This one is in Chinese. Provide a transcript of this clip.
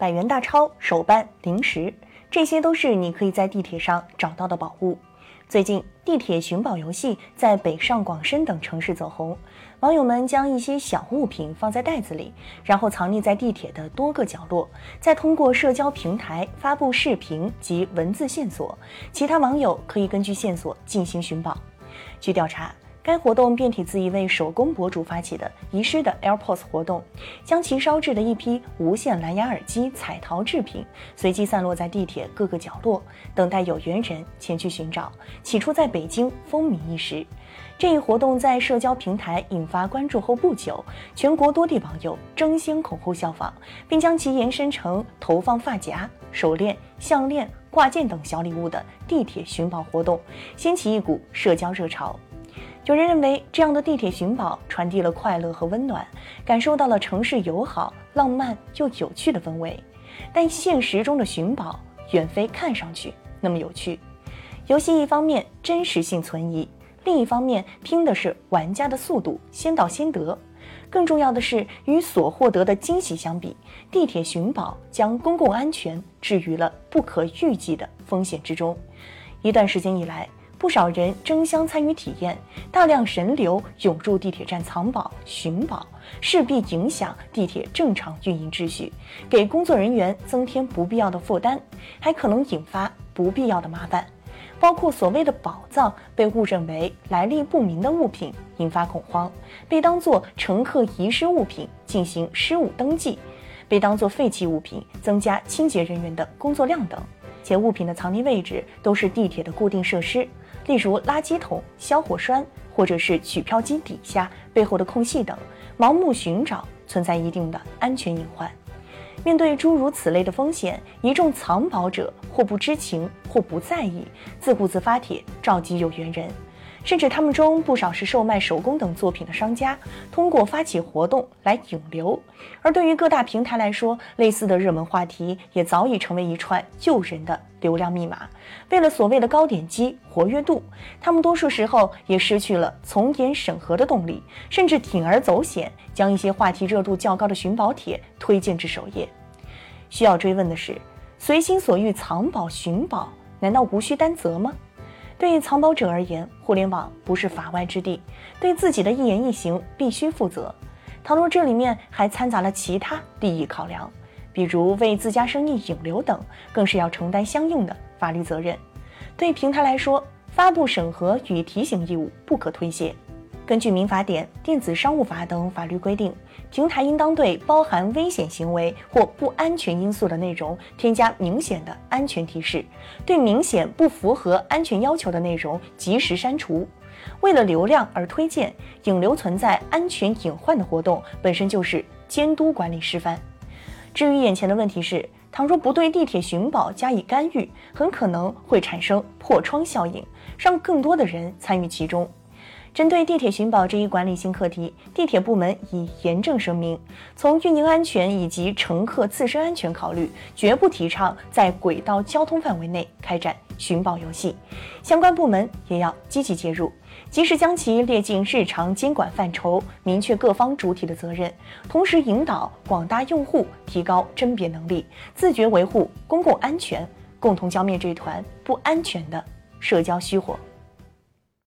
百元大钞、手办、零食，这些都是你可以在地铁上找到的宝物。最近，地铁寻宝游戏在北上广深等城市走红，网友们将一些小物品放在袋子里，然后藏匿在地铁的多个角落，再通过社交平台发布视频及文字线索，其他网友可以根据线索进行寻宝。据调查。该活动变体自一位手工博主发起的遗失的 AirPods 活动，将其烧制的一批无线蓝牙耳机彩陶制品随机散落在地铁各个角落，等待有缘人前去寻找。起初在北京风靡一时，这一活动在社交平台引发关注后不久，全国多地网友争先恐后效仿，并将其延伸成投放发夹、手链、项链、挂件等小礼物的地铁寻宝活动，掀起一股社交热潮。有人认为，这样的地铁寻宝传递了快乐和温暖，感受到了城市友好、浪漫又有趣的氛围。但现实中的寻宝远非看上去那么有趣。游戏一方面真实性存疑，另一方面拼的是玩家的速度，先到先得。更重要的是，与所获得的惊喜相比，地铁寻宝将公共安全置于了不可预计的风险之中。一段时间以来。不少人争相参与体验，大量人流涌入地铁站藏宝寻宝，势必影响地铁正常运营秩序，给工作人员增添不必要的负担，还可能引发不必要的麻烦。包括所谓的宝藏被误认为来历不明的物品，引发恐慌；被当作乘客遗失物品进行失物登记；被当作废弃物品增加清洁人员的工作量等。且物品的藏匿位置都是地铁的固定设施。例如垃圾桶、消火栓，或者是取票机底下背后的空隙等，盲目寻找存在一定的安全隐患。面对诸如此类的风险，一众藏宝者或不知情，或不在意，自顾自发帖召集有缘人。甚至他们中不少是售卖手工等作品的商家，通过发起活动来引流。而对于各大平台来说，类似的热门话题也早已成为一串诱人的流量密码。为了所谓的高点击、活跃度，他们多数时候也失去了从严审核的动力，甚至铤而走险，将一些话题热度较高的寻宝帖推荐至首页。需要追问的是，随心所欲藏宝寻宝，难道无需担责吗？对藏宝者而言，互联网不是法外之地，对自己的一言一行必须负责。倘若这里面还掺杂了其他利益考量，比如为自家生意引流等，更是要承担相应的法律责任。对平台来说，发布审核与提醒义务不可推卸。根据民法典、电子商务法等法律规定，平台应当对包含危险行为或不安全因素的内容添加明显的安全提示，对明显不符合安全要求的内容及时删除。为了流量而推荐引流存在安全隐患的活动，本身就是监督管理示范。至于眼前的问题是，倘若不对地铁寻宝加以干预，很可能会产生破窗效应，让更多的人参与其中。针对地铁寻宝这一管理性课题，地铁部门已严正声明：从运营安全以及乘客自身安全考虑，绝不提倡在轨道交通范围内开展寻宝游戏。相关部门也要积极介入，及时将其列进日常监管范畴，明确各方主体的责任，同时引导广大用户提高甄别能力，自觉维护公共安全，共同浇灭这团不安全的社交虚火。